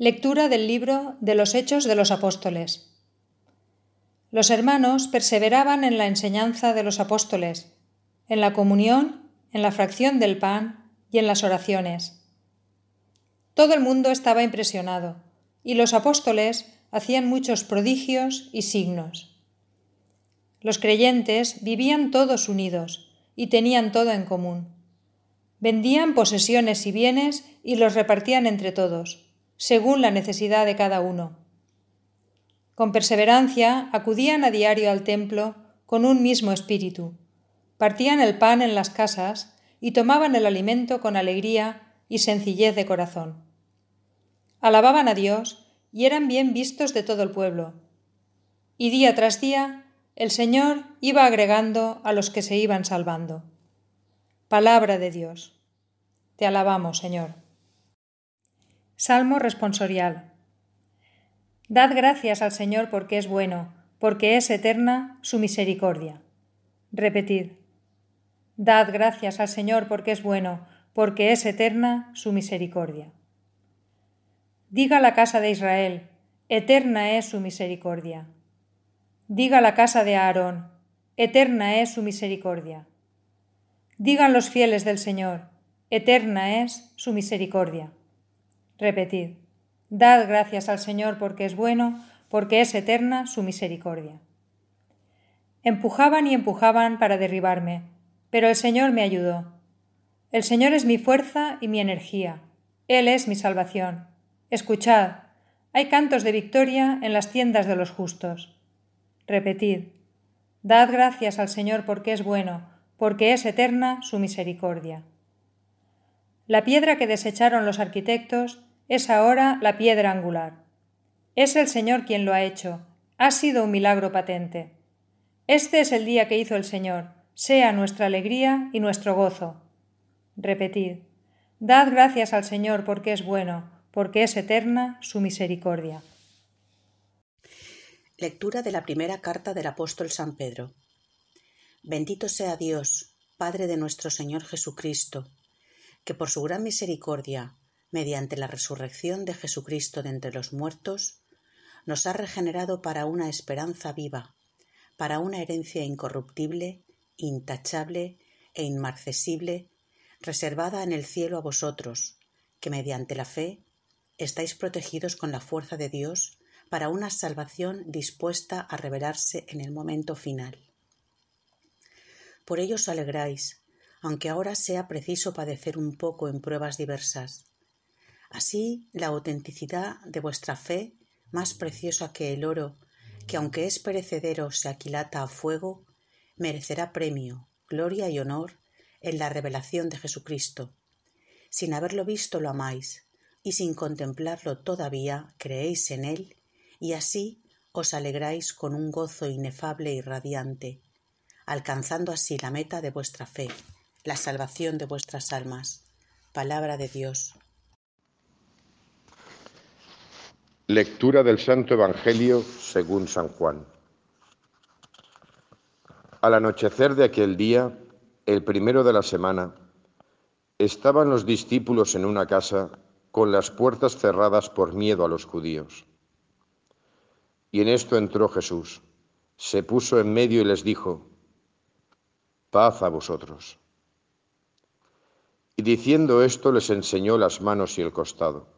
Lectura del libro de los Hechos de los Apóstoles. Los hermanos perseveraban en la enseñanza de los apóstoles, en la comunión, en la fracción del pan y en las oraciones. Todo el mundo estaba impresionado, y los apóstoles hacían muchos prodigios y signos. Los creyentes vivían todos unidos y tenían todo en común. Vendían posesiones y bienes y los repartían entre todos según la necesidad de cada uno. Con perseverancia acudían a diario al templo con un mismo espíritu, partían el pan en las casas y tomaban el alimento con alegría y sencillez de corazón. Alababan a Dios y eran bien vistos de todo el pueblo. Y día tras día el Señor iba agregando a los que se iban salvando. Palabra de Dios. Te alabamos, Señor. Salmo responsorial. Dad gracias al Señor porque es bueno, porque es eterna su misericordia. Repetid. Dad gracias al Señor porque es bueno, porque es eterna su misericordia. Diga la casa de Israel, eterna es su misericordia. Diga la casa de Aarón, eterna es su misericordia. Digan los fieles del Señor, eterna es su misericordia. Repetid, dad gracias al Señor porque es bueno, porque es eterna su misericordia. Empujaban y empujaban para derribarme, pero el Señor me ayudó. El Señor es mi fuerza y mi energía. Él es mi salvación. Escuchad, hay cantos de victoria en las tiendas de los justos. Repetid, dad gracias al Señor porque es bueno, porque es eterna su misericordia. La piedra que desecharon los arquitectos es ahora la piedra angular. Es el Señor quien lo ha hecho. Ha sido un milagro patente. Este es el día que hizo el Señor. Sea nuestra alegría y nuestro gozo. Repetid. Dad gracias al Señor porque es bueno, porque es eterna su misericordia. Lectura de la primera carta del apóstol San Pedro. Bendito sea Dios, Padre de nuestro Señor Jesucristo, que por su gran misericordia mediante la resurrección de Jesucristo de entre los muertos, nos ha regenerado para una esperanza viva, para una herencia incorruptible, intachable e inmarcesible, reservada en el cielo a vosotros, que mediante la fe estáis protegidos con la fuerza de Dios para una salvación dispuesta a revelarse en el momento final. Por ello os alegráis, aunque ahora sea preciso padecer un poco en pruebas diversas, Así, la autenticidad de vuestra fe, más preciosa que el oro, que aunque es perecedero se aquilata a fuego, merecerá premio, gloria y honor en la revelación de Jesucristo. Sin haberlo visto lo amáis, y sin contemplarlo todavía creéis en él, y así os alegráis con un gozo inefable y radiante, alcanzando así la meta de vuestra fe, la salvación de vuestras almas. Palabra de Dios. Lectura del Santo Evangelio según San Juan. Al anochecer de aquel día, el primero de la semana, estaban los discípulos en una casa con las puertas cerradas por miedo a los judíos. Y en esto entró Jesús, se puso en medio y les dijo, paz a vosotros. Y diciendo esto les enseñó las manos y el costado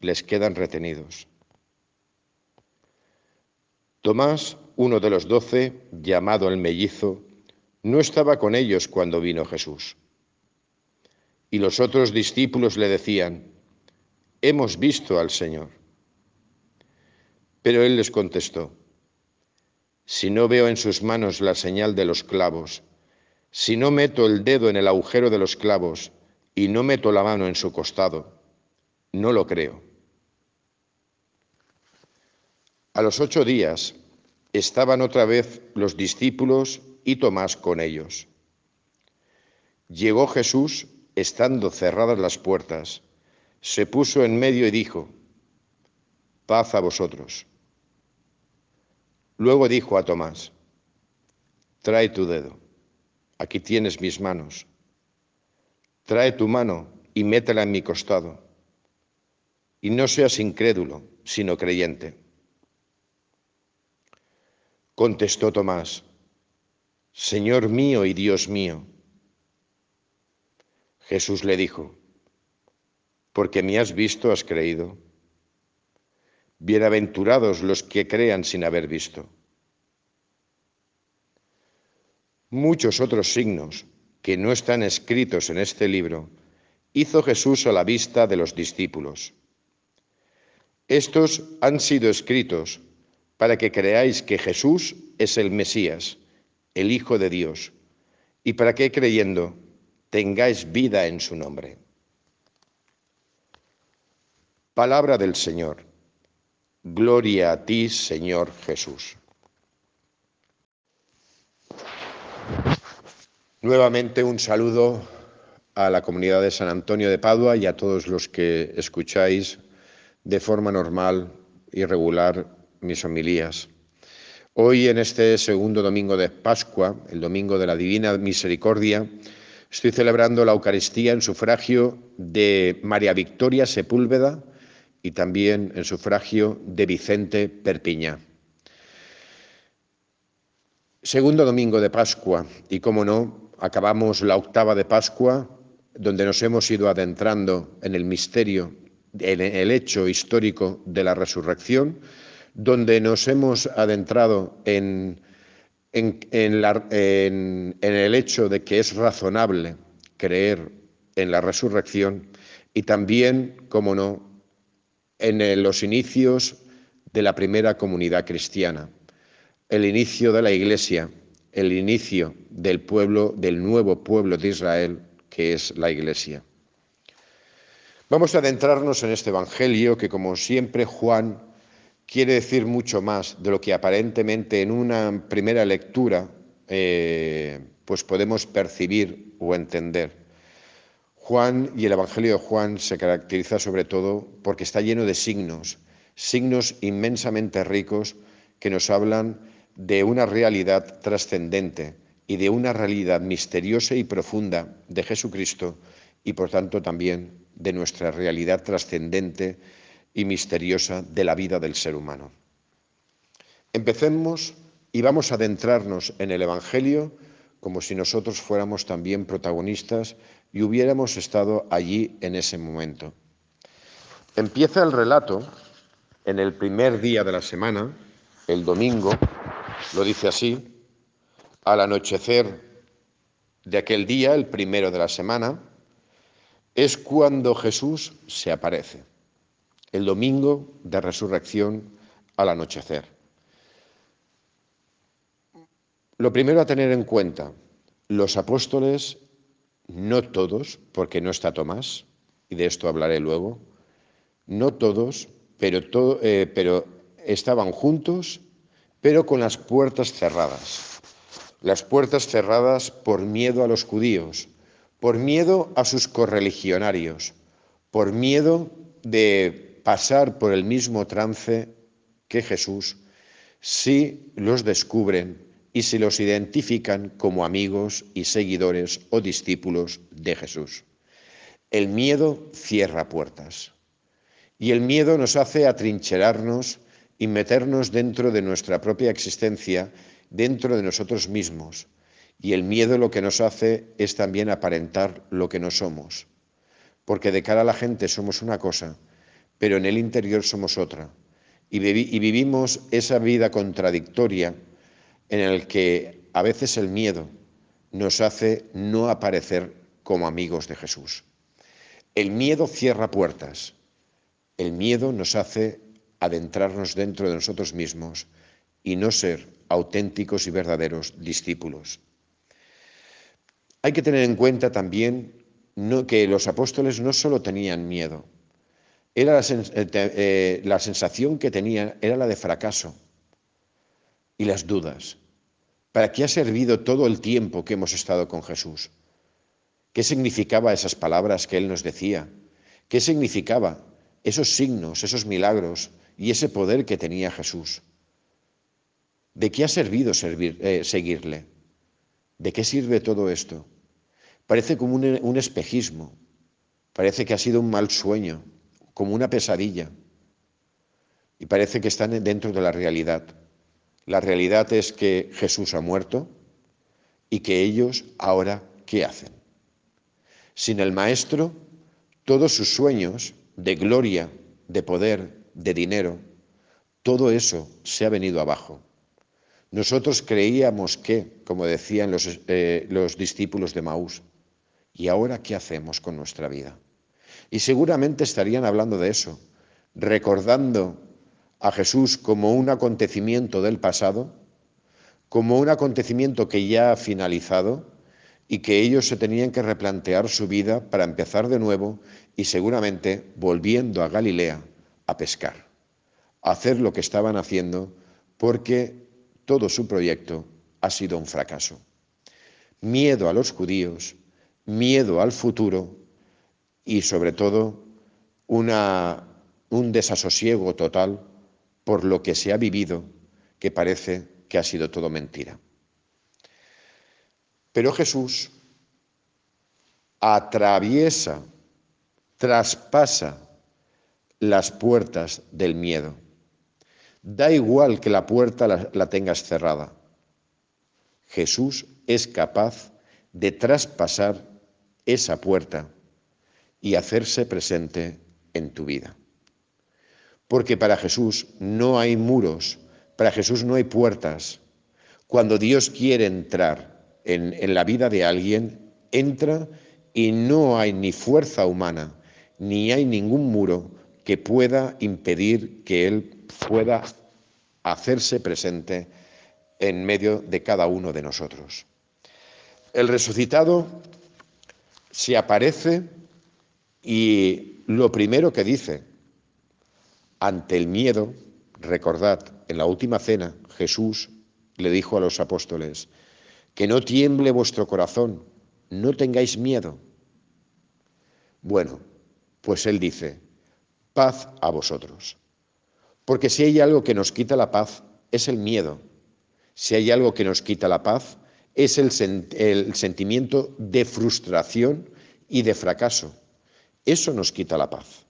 les quedan retenidos. Tomás, uno de los doce, llamado el mellizo, no estaba con ellos cuando vino Jesús. Y los otros discípulos le decían, Hemos visto al Señor. Pero él les contestó, Si no veo en sus manos la señal de los clavos, si no meto el dedo en el agujero de los clavos y no meto la mano en su costado, no lo creo. A los ocho días estaban otra vez los discípulos y Tomás con ellos. Llegó Jesús, estando cerradas las puertas, se puso en medio y dijo, paz a vosotros. Luego dijo a Tomás, trae tu dedo, aquí tienes mis manos, trae tu mano y métela en mi costado, y no seas incrédulo, sino creyente. Contestó Tomás, Señor mío y Dios mío. Jesús le dijo, porque me has visto, has creído. Bienaventurados los que crean sin haber visto. Muchos otros signos que no están escritos en este libro hizo Jesús a la vista de los discípulos. Estos han sido escritos para que creáis que Jesús es el Mesías, el Hijo de Dios, y para que creyendo tengáis vida en su nombre. Palabra del Señor. Gloria a ti, Señor Jesús. Nuevamente un saludo a la comunidad de San Antonio de Padua y a todos los que escucháis de forma normal y regular mis homilías. Hoy, en este segundo domingo de Pascua, el domingo de la Divina Misericordia, estoy celebrando la Eucaristía en sufragio de María Victoria Sepúlveda, y también en sufragio de Vicente Perpiña. Segundo domingo de Pascua, y como no, acabamos la octava de Pascua, donde nos hemos ido adentrando en el misterio, en el hecho histórico de la resurrección, donde nos hemos adentrado en, en, el hecho de que es razonable creer en la resurrección y también, como no, en los inicios de la primera comunidad cristiana, el inicio de la Iglesia, el inicio del pueblo, del nuevo pueblo de Israel, que es la Iglesia. Vamos a adentrarnos en este Evangelio que, como siempre, Juan quiere decir mucho más de lo que aparentemente en una primera lectura eh, pues podemos percibir o entender. Juan y el Evangelio de Juan se caracteriza sobre todo porque está lleno de signos, signos inmensamente ricos que nos hablan de una realidad trascendente y de una realidad misteriosa y profunda de Jesucristo y por tanto también de nuestra realidad trascendente y misteriosa de la vida del ser humano. Empecemos y vamos a adentrarnos en el Evangelio como si nosotros fuéramos también protagonistas y hubiéramos estado allí en ese momento. Empieza el relato en el primer día de la semana, el domingo, lo dice así, al anochecer de aquel día, el primero de la semana, es cuando Jesús se aparece, el domingo de resurrección al anochecer. Lo primero a tener en cuenta, los apóstoles no todos, porque no está Tomás, y de esto hablaré luego, no todos, pero, eh, estaban juntos, pero con las puertas cerradas. Las puertas cerradas por miedo a los judíos, por miedo a sus correligionarios, por miedo de pasar por el mismo trance que Jesús si los descubren y se los identifican como amigos y seguidores o discípulos de Jesús. El miedo cierra puertas y el miedo nos hace atrincherarnos y meternos dentro de nuestra propia existencia, dentro de nosotros mismos. Y el miedo lo que nos hace es también aparentar lo que no somos, porque de cara a la gente somos una cosa, pero en el interior somos otra. Y, vivimos esa vida contradictoria en el que a veces el miedo nos hace no aparecer como amigos de Jesús. El miedo cierra puertas, el miedo nos hace adentrarnos dentro de nosotros mismos y no ser auténticos y verdaderos discípulos. Hay que tener en cuenta también que los apóstoles no solo tenían miedo, era la, eh, eh, la sensación que tenía era la de fracaso y las dudas. ¿Para qué ha servido todo el tiempo que hemos estado con Jesús? ¿Qué significaba esas palabras que Él nos decía? ¿Qué significaba esos signos, esos milagros y ese poder que tenía Jesús? ¿De qué ha servido eh, seguirle? ¿De qué sirve todo esto? Parece como un espejismo, parece que ha sido un mal sueño, como una pesadilla, y parece que están dentro de la realidad. La realidad es que Jesús ha muerto y que ellos ahora, ¿qué hacen? Sin el Maestro, todos sus sueños de gloria, de poder, de dinero, todo eso se ha venido abajo. Nosotros creíamos que, como decían los, eh, los discípulos de Maús, ¿y ahora qué hacemos con nuestra vida? Y seguramente estarían hablando de eso, recordando a Jesús como un acontecimiento del pasado, como un acontecimiento que ya ha finalizado y que ellos se tenían que replantear su vida para empezar de nuevo y seguramente volviendo a Galilea a pescar, a hacer lo que estaban haciendo porque todo su proyecto ha sido un fracaso. Miedo a los judíos, miedo al futuro y sobre todo una, un desasosiego total por lo que se ha vivido que parece que ha sido todo mentira. Pero Jesús atraviesa, traspasa las puertas del miedo. Da igual que la puerta la, tengas cerrada. Jesús es capaz de traspasar esa puerta y hacerse presente en tu vida. Porque para Jesús no hay muros, para Jesús no hay puertas. Cuando Dios quiere entrar en, la vida de alguien, entra y no hay ni fuerza humana, ni hay ningún muro que pueda impedir que Él pueda hacerse presente en medio de cada uno de nosotros. El resucitado se aparece y lo primero que dice ante el miedo, recordad, en la última cena Jesús le dijo a los apóstoles, que no tiemble vuestro corazón, no tengáis miedo. Bueno, pues Él dice, paz a vosotros. Porque si hay algo que nos quita la paz, es el miedo. Si hay algo que nos quita la paz, es el, sentimiento de frustración y de fracaso. Eso nos quita la paz.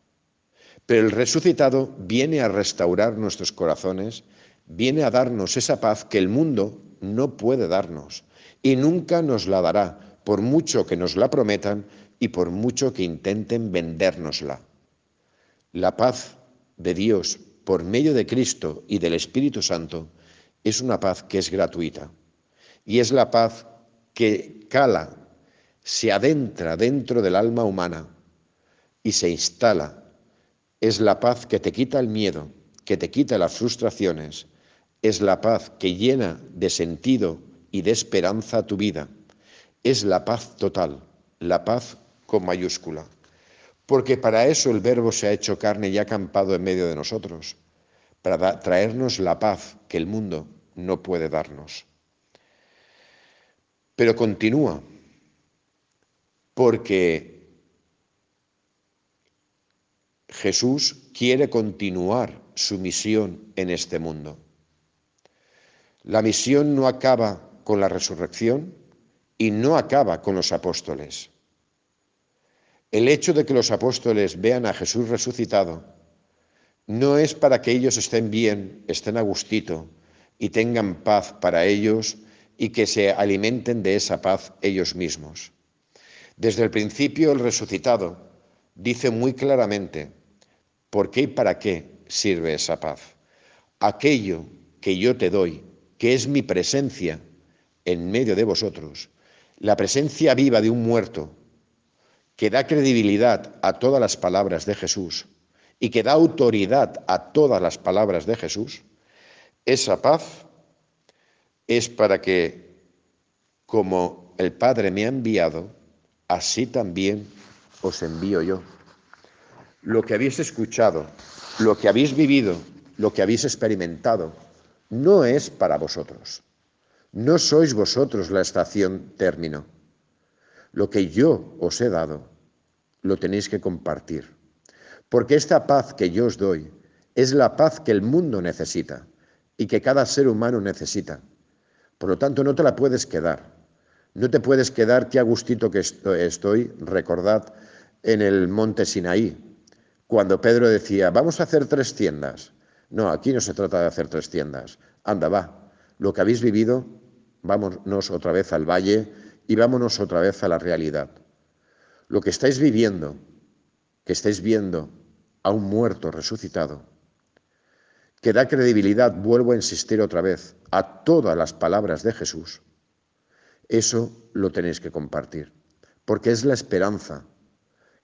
Pero el resucitado viene a restaurar nuestros corazones, viene a darnos esa paz que el mundo no puede darnos y nunca nos la dará, por mucho que nos la prometan y por mucho que intenten vendérnosla. La paz de Dios por medio de Cristo y del Espíritu Santo es una paz que es gratuita y es la paz que cala, se adentra dentro del alma humana y se instala. Es la paz que te quita el miedo, que te quita las frustraciones, es la paz que llena de sentido y de esperanza tu vida. Es la paz total, la paz con mayúscula. Porque para eso el Verbo se ha hecho carne y ha acampado en medio de nosotros, para traernos la paz que el mundo no puede darnos. Pero continúa, porque Jesús quiere continuar su misión en este mundo. La misión no acaba con la resurrección y no acaba con los apóstoles. El hecho de que los apóstoles vean a Jesús resucitado no es para que ellos estén bien, estén a gustito y tengan paz para ellos y que se alimenten de esa paz ellos mismos. Desde el principio el resucitado dice muy claramente por qué y para qué sirve esa paz. Aquello que yo te doy, que es mi presencia, en medio de vosotros, la presencia viva de un muerto que da credibilidad a todas las palabras de Jesús y que da autoridad a todas las palabras de Jesús, esa paz es para que, como el Padre me ha enviado, así también os envío yo. Lo que habéis escuchado, lo que habéis vivido, lo que habéis experimentado, no es para vosotros. No sois vosotros la estación término. Lo que yo os he dado, lo tenéis que compartir. Porque esta paz que yo os doy es la paz que el mundo necesita y que cada ser humano necesita. Por lo tanto, no te la puedes quedar. No te puedes quedar, qué agustito que estoy, recordad, en el monte Sinaí, cuando Pedro decía, vamos a hacer tres tiendas. No, aquí no se trata de hacer tres tiendas. Anda, va. Lo que habéis vivido, vámonos otra vez al valle y vámonos otra vez a la realidad. Lo que estáis viviendo, que estáis viendo a un muerto resucitado, que da credibilidad, vuelvo a insistir otra vez, a todas las palabras de Jesús, eso lo tenéis que compartir, porque es la esperanza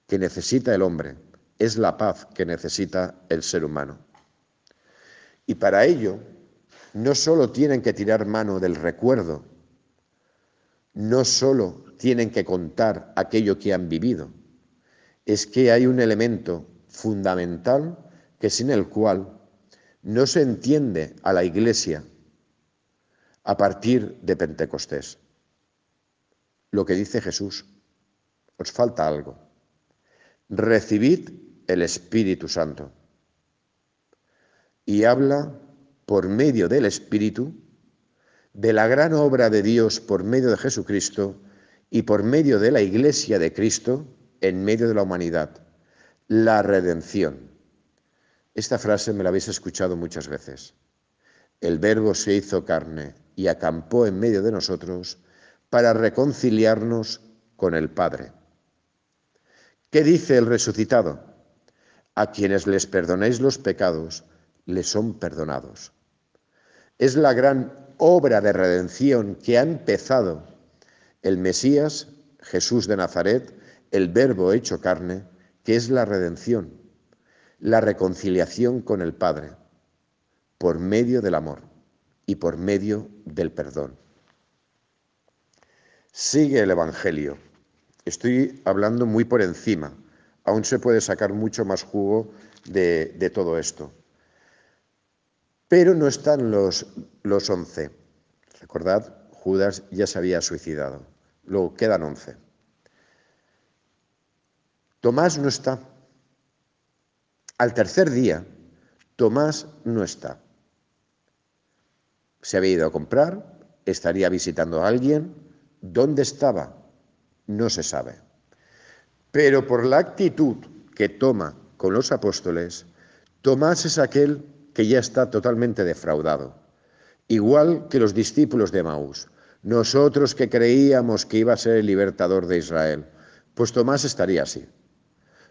que necesita el hombre, es la paz que necesita el ser humano. Y para ello, no solo tienen que tirar mano del recuerdo, no solo tienen que contar aquello que han vivido, es que hay un elemento fundamental que sin el cual no se entiende a la Iglesia a partir de Pentecostés. Lo que dice Jesús, os falta algo. Recibid el Espíritu Santo. Y habla por medio del Espíritu de la gran obra de Dios por medio de Jesucristo y por medio de la Iglesia de Cristo en medio de la humanidad, la redención. Esta frase me la habéis escuchado muchas veces. El Verbo se hizo carne y acampó en medio de nosotros para reconciliarnos con el Padre. ¿Qué dice el resucitado? A quienes les perdonéis los pecados, les son perdonados. Es la gran obra de redención que ha empezado el Mesías, Jesús de Nazaret, el Verbo hecho carne, que es la redención la reconciliación con el Padre por medio del amor y por medio del perdón. Sigue el Evangelio. Estoy hablando muy por encima. Aún se puede sacar mucho más jugo de, todo esto. Pero no están los, los once. Recordad, Judas ya se había suicidado. Luego quedan once. Tomás no está. Al tercer día, Tomás no está. Se había ido a comprar, estaría visitando a alguien. ¿Dónde estaba? No se sabe. Pero por la actitud que toma con los apóstoles, Tomás es aquel que ya está totalmente defraudado, igual que los discípulos de Maús. Nosotros que creíamos que iba a ser el libertador de Israel, pues Tomás estaría así.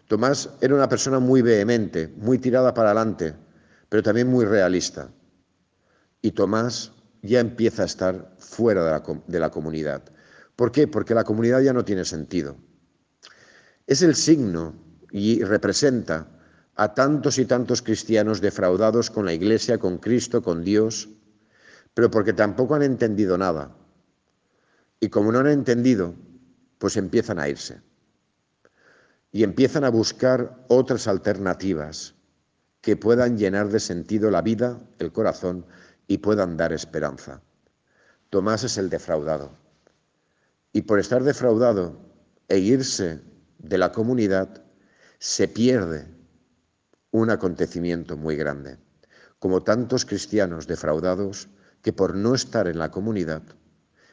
Tomás era una persona muy vehemente, muy tirada para adelante, pero también muy realista. Y Tomás ya empieza a estar fuera de la, de la comunidad. ¿Por qué? Porque la comunidad ya no tiene sentido. Es el signo y representa a tantos y tantos cristianos defraudados con la Iglesia, con Cristo, con Dios, pero porque tampoco han entendido nada. Y como no han entendido, pues empiezan a irse y empiezan a buscar otras alternativas que puedan llenar de sentido la vida, el corazón y puedan dar esperanza. Tomás es el defraudado. Y por estar defraudado e irse de la comunidad, se pierde un acontecimiento muy grande, como tantos cristianos defraudados que por no estar en la comunidad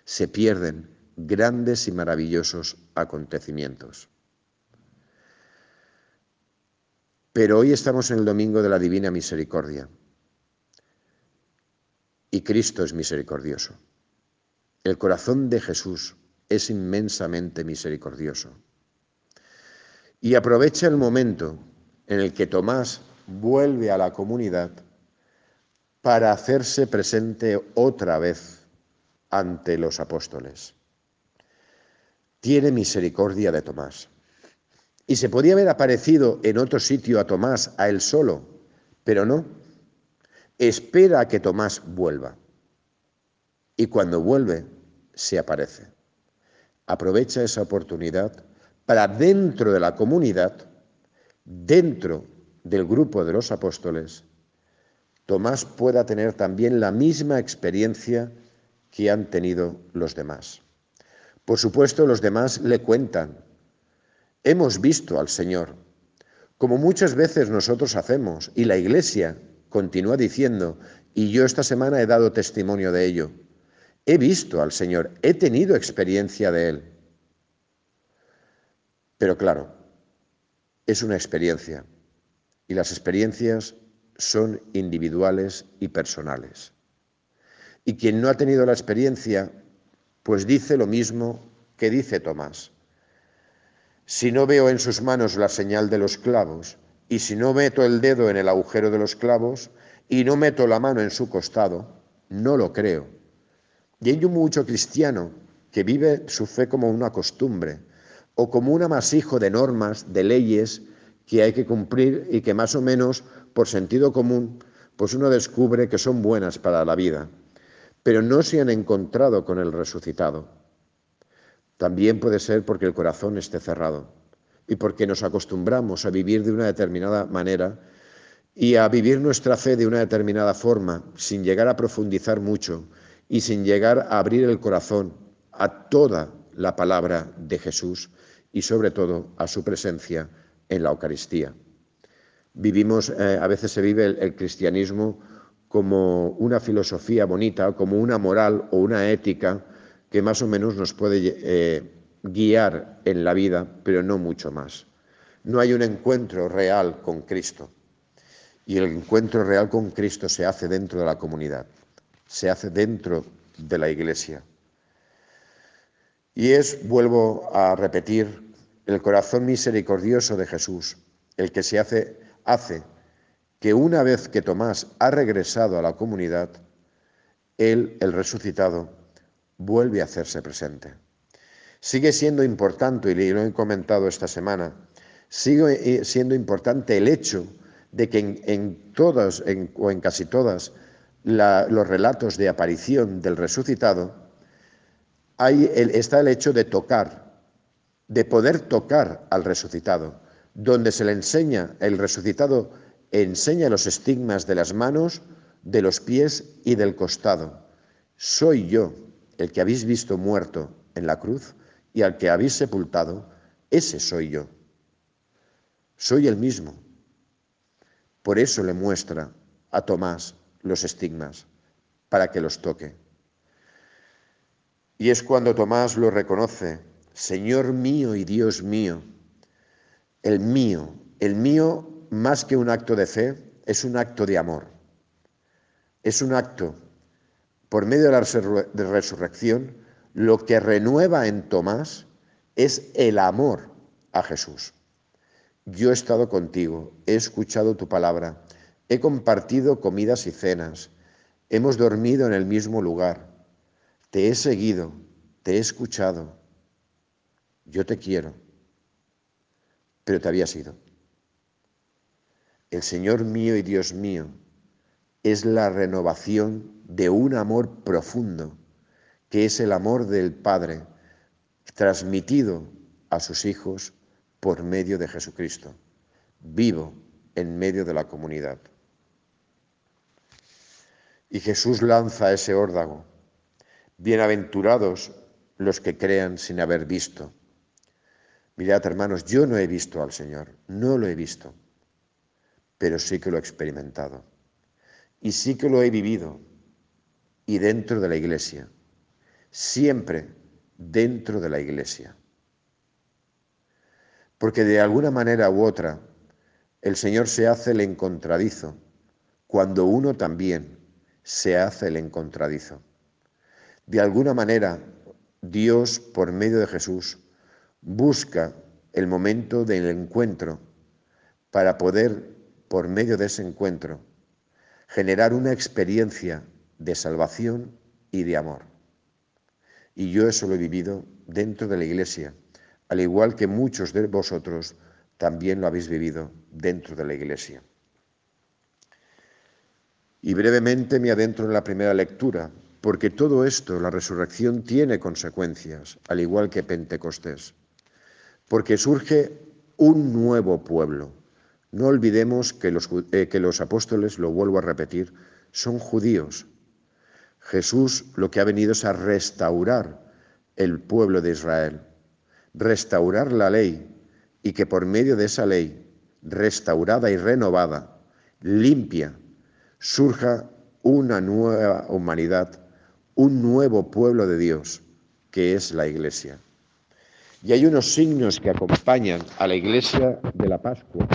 se pierden grandes y maravillosos acontecimientos. Pero hoy estamos en el domingo de la Divina Misericordia y Cristo es misericordioso. El corazón de Jesús es inmensamente misericordioso. Y aprovecha el momento en el que Tomás vuelve a la comunidad para hacerse presente otra vez ante los apóstoles. Tiene misericordia de Tomás. Y se podía haber aparecido en otro sitio a Tomás, a él solo, pero no. Espera a que Tomás vuelva. Y cuando vuelve, se aparece. Aprovecha esa oportunidad para dentro de la comunidad dentro del grupo de los apóstoles, Tomás pueda tener también la misma experiencia que han tenido los demás. Por supuesto, los demás le cuentan, hemos visto al Señor, como muchas veces nosotros hacemos, y la Iglesia continúa diciendo, y yo esta semana he dado testimonio de ello, he visto al Señor, he tenido experiencia de Él. Pero claro, es una experiencia, y las experiencias son individuales y personales. Y quien no ha tenido la experiencia, pues dice lo mismo que dice Tomás. Si no veo en sus manos la señal de los clavos, y si no meto el dedo en el agujero de los clavos, y no meto la mano en su costado, no lo creo. Y hay mucho cristiano que vive su fe como una costumbre, o como un amasijo de normas, de leyes que hay que cumplir y que más o menos por sentido común, pues uno descubre que son buenas para la vida pero no se han encontrado con el resucitado. También puede ser porque el corazón esté cerrado y porque nos acostumbramos a vivir de una determinada manera y a vivir nuestra fe de una determinada forma, sin llegar a profundizar mucho y sin llegar a abrir el corazón a toda la palabra de Jesús y sobre todo a su presencia en la Eucaristía. Vivimos, eh, a veces se vive el cristianismo como una filosofía bonita, como una moral o una ética que más o menos nos puede eh, guiar en la vida, pero no mucho más. No hay un encuentro real con Cristo. Y el encuentro real con Cristo se hace dentro de la comunidad, se hace dentro de la iglesia. Y es, vuelvo a repetir, el corazón misericordioso de Jesús, el que se hace, hace que una vez que Tomás ha regresado a la comunidad, él, el resucitado, vuelve a hacerse presente. Sigue siendo importante, y lo he comentado esta semana, sigue eh, siendo importante el hecho de que en, todas o en casi todas los relatos de aparición del resucitado hay está el hecho de tocar, de poder tocar al resucitado, donde se le enseña el resucitado enseña los estigmas de las manos, de los pies y del costado. Soy yo el que habéis visto muerto en la cruz y al que habéis sepultado, ese soy yo. Soy el mismo. Por eso le muestra a Tomás los estigmas, para que los toque. Y es cuando Tomás lo reconoce, Señor mío y Dios mío, el mío, el mío más que un acto de fe, es un acto de amor. Es un acto, por medio de la resurrección, lo que renueva en Tomás es el amor a Jesús. Yo he estado contigo, he escuchado tu palabra, he compartido comidas y cenas, hemos dormido en el mismo lugar, te he seguido, te he escuchado, yo te quiero, pero te había sido. El Señor mío y Dios mío es la renovación de un amor profundo, que es el amor del Padre transmitido a sus hijos por medio de Jesucristo, vivo en medio de la comunidad. Y Jesús lanza ese órdago. Bienaventurados los que crean sin haber visto. Mirad, hermanos, yo no he visto al Señor, no lo he visto pero sí que lo he experimentado. Y sí que lo he vivido. Y dentro de la iglesia. Siempre dentro de la iglesia. Porque de alguna manera u otra, el Señor se hace el encontradizo cuando uno también se hace el encontradizo. De alguna manera, Dios, por medio de Jesús, busca el momento del encuentro para poder por medio de ese encuentro, generar una experiencia de salvación y de amor. Y yo eso lo he vivido dentro de la iglesia, al igual que muchos de vosotros también lo habéis vivido dentro de la iglesia. Y brevemente me adentro en la primera lectura, porque todo esto, la resurrección, tiene consecuencias, al igual que Pentecostés, porque surge un nuevo pueblo, No olvidemos que los, eh, que los apóstoles, lo vuelvo a repetir, son judíos. Jesús lo que ha venido es a restaurar el pueblo de Israel, restaurar la ley y que por medio de esa ley, restaurada y renovada, limpia, surja una nueva humanidad, un nuevo pueblo de Dios, que es la Iglesia. Y hay unos signos que acompañan a la Iglesia de la Pascua,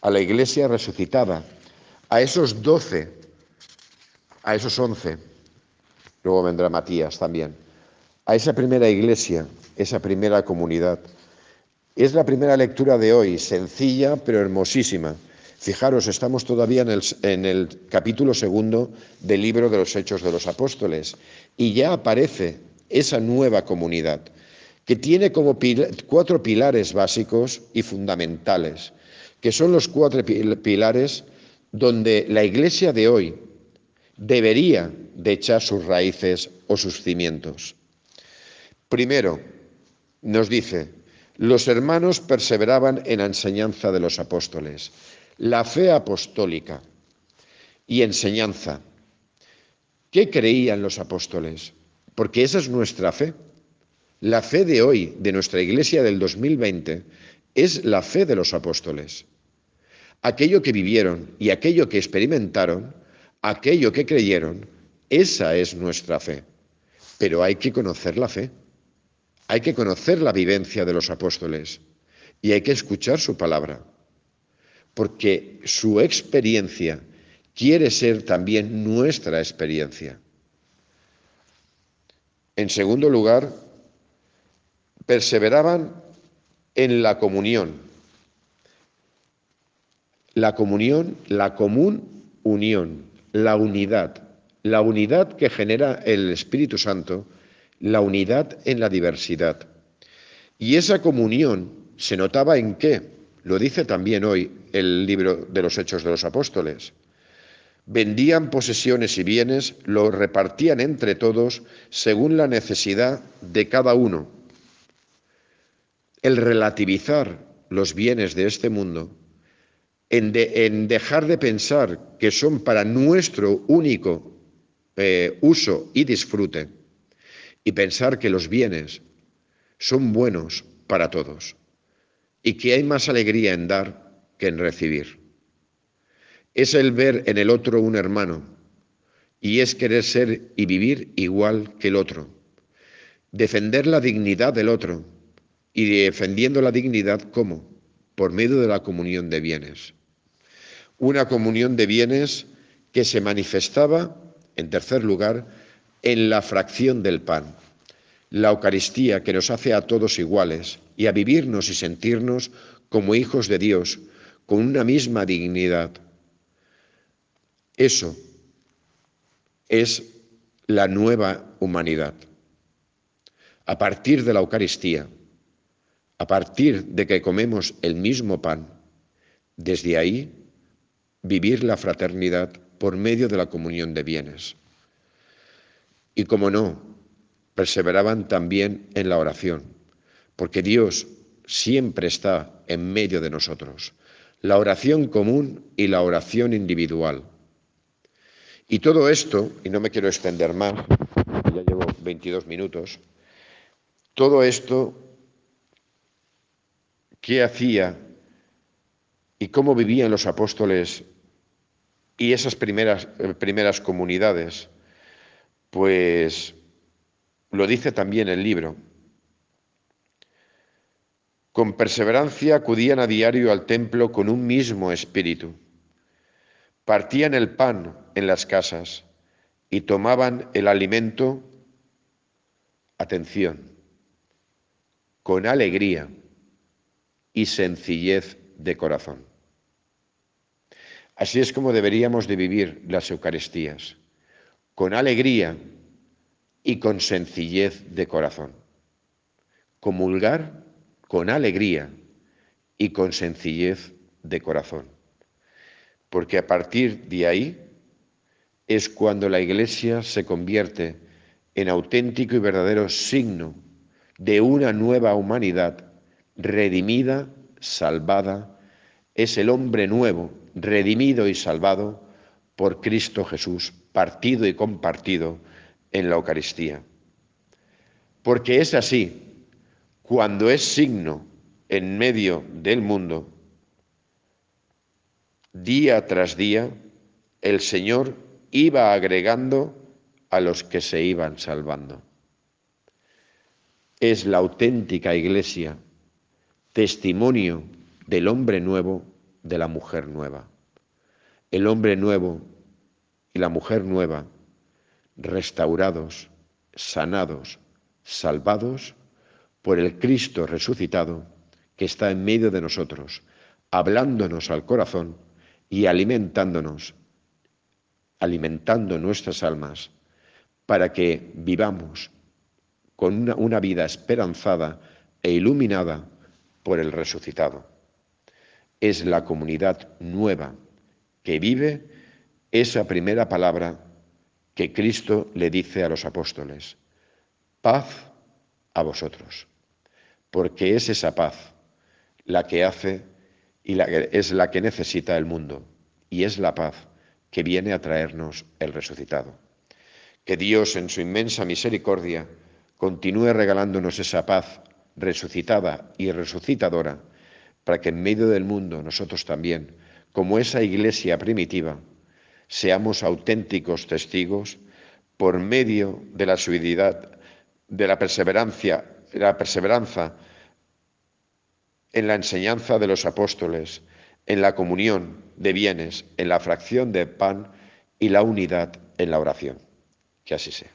a la Iglesia resucitada, a esos doce, a esos once, luego vendrá Matías también, a esa primera Iglesia, esa primera comunidad. Es la primera lectura de hoy, sencilla pero hermosísima Fijaros, estamos todavía en el, capítulo segundo del libro de los Hechos de los Apóstoles y ya aparece esa nueva comunidad que tiene como cuatro pilares básicos y fundamentales, que son los cuatro pilares donde la iglesia de hoy debería de echar sus raíces o sus cimientos. Primero, nos dice, los hermanos perseveraban en la enseñanza de los apóstoles la fe apostólica y enseñanza. ¿Qué creían los apóstoles? Porque esa es nuestra fe. La fe de hoy, de nuestra iglesia del 2020, es la fe de los apóstoles. Aquello que vivieron y aquello que experimentaron, aquello que creyeron, esa es nuestra fe. Pero hay que conocer la fe. Hay que conocer la vivencia de los apóstoles y hay que escuchar su palabra porque su experiencia quiere ser también nuestra experiencia. En segundo lugar, perseveraban en la comunión. La comunión, la común unión, la unidad, la unidad que genera el Espíritu Santo, la unidad en la diversidad. Y esa comunión se notaba en qué? Lo dice también hoy el libro de los Hechos de los Apóstoles. Vendían posesiones y bienes, los repartían entre todos según la necesidad de cada uno. El relativizar los bienes de este mundo, en, dejar de pensar que son para nuestro único eh, uso y disfrute, y pensar que los bienes son buenos para todos y que hay más alegría en dar que en recibir. Es el ver en el otro un hermano y es querer ser y vivir igual que el otro. Defender la dignidad del otro y defendiendo la dignidad ¿cómo? Por medio de la comunión de bienes. Una comunión de bienes que se manifestaba, en tercer lugar, en la fracción del pan, la Eucaristía que nos hace a todos iguales y a vivirnos y sentirnos como hijos de Dios, con una misma dignidad. Eso es la nueva humanidad. A partir de la Eucaristía, a partir de que comemos el mismo pan, desde ahí vivir la fraternidad por medio de la comunión de bienes. Y como no, perseveraban también en la oración porque Dios siempre está en medio de nosotros. La oración común y la oración individual. Y todo esto, y no me quiero extender más, ya llevo 22 minutos, todo esto, ¿qué hacía y cómo vivían los apóstoles y esas primeras, eh, primeras comunidades? Pues lo dice también el libro. Con perseverancia acudían a diario al templo con un mismo espíritu. Partían el pan en las casas y tomaban el alimento, atención, con alegría y sencillez de corazón. Así es como deberíamos de vivir las Eucaristías, con alegría y con sencillez de corazón. Comulgar con alegría y con sencillez de corazón. Porque a partir de ahí es cuando la Iglesia se convierte en auténtico y verdadero signo de una nueva humanidad redimida, salvada es el hombre nuevo, redimido y salvado por Cristo Jesús, partido y compartido en la Eucaristía. Porque es así, cuando es signo en medio del mundo, día tras día, el Señor iba agregando a los que se iban salvando. Es la auténtica iglesia, testimonio del hombre nuevo, de la mujer nueva. El hombre nuevo y la mujer nueva, restaurados, sanados, salvados por el Cristo resucitado que está en medio de nosotros, hablándonos al corazón y alimentándonos, alimentando nuestras almas, para que vivamos con una, vida esperanzada e iluminada por el resucitado. Es la comunidad nueva que vive esa primera palabra que Cristo le dice a los apóstoles. Paz a vosotros, porque es esa paz la que hace y la es la que necesita el mundo, y es la paz que viene a traernos el resucitado. Que Dios en su inmensa misericordia continúe regalándonos esa paz resucitada y resucitadora, para que en medio del mundo nosotros también, como esa iglesia primitiva, seamos auténticos testigos por medio de la suididad, de la perseverancia, la perseveranza en la enseñanza de los apóstoles, en la comunión de bienes, en la fracción de pan y la unidad en la oración. Que así sea.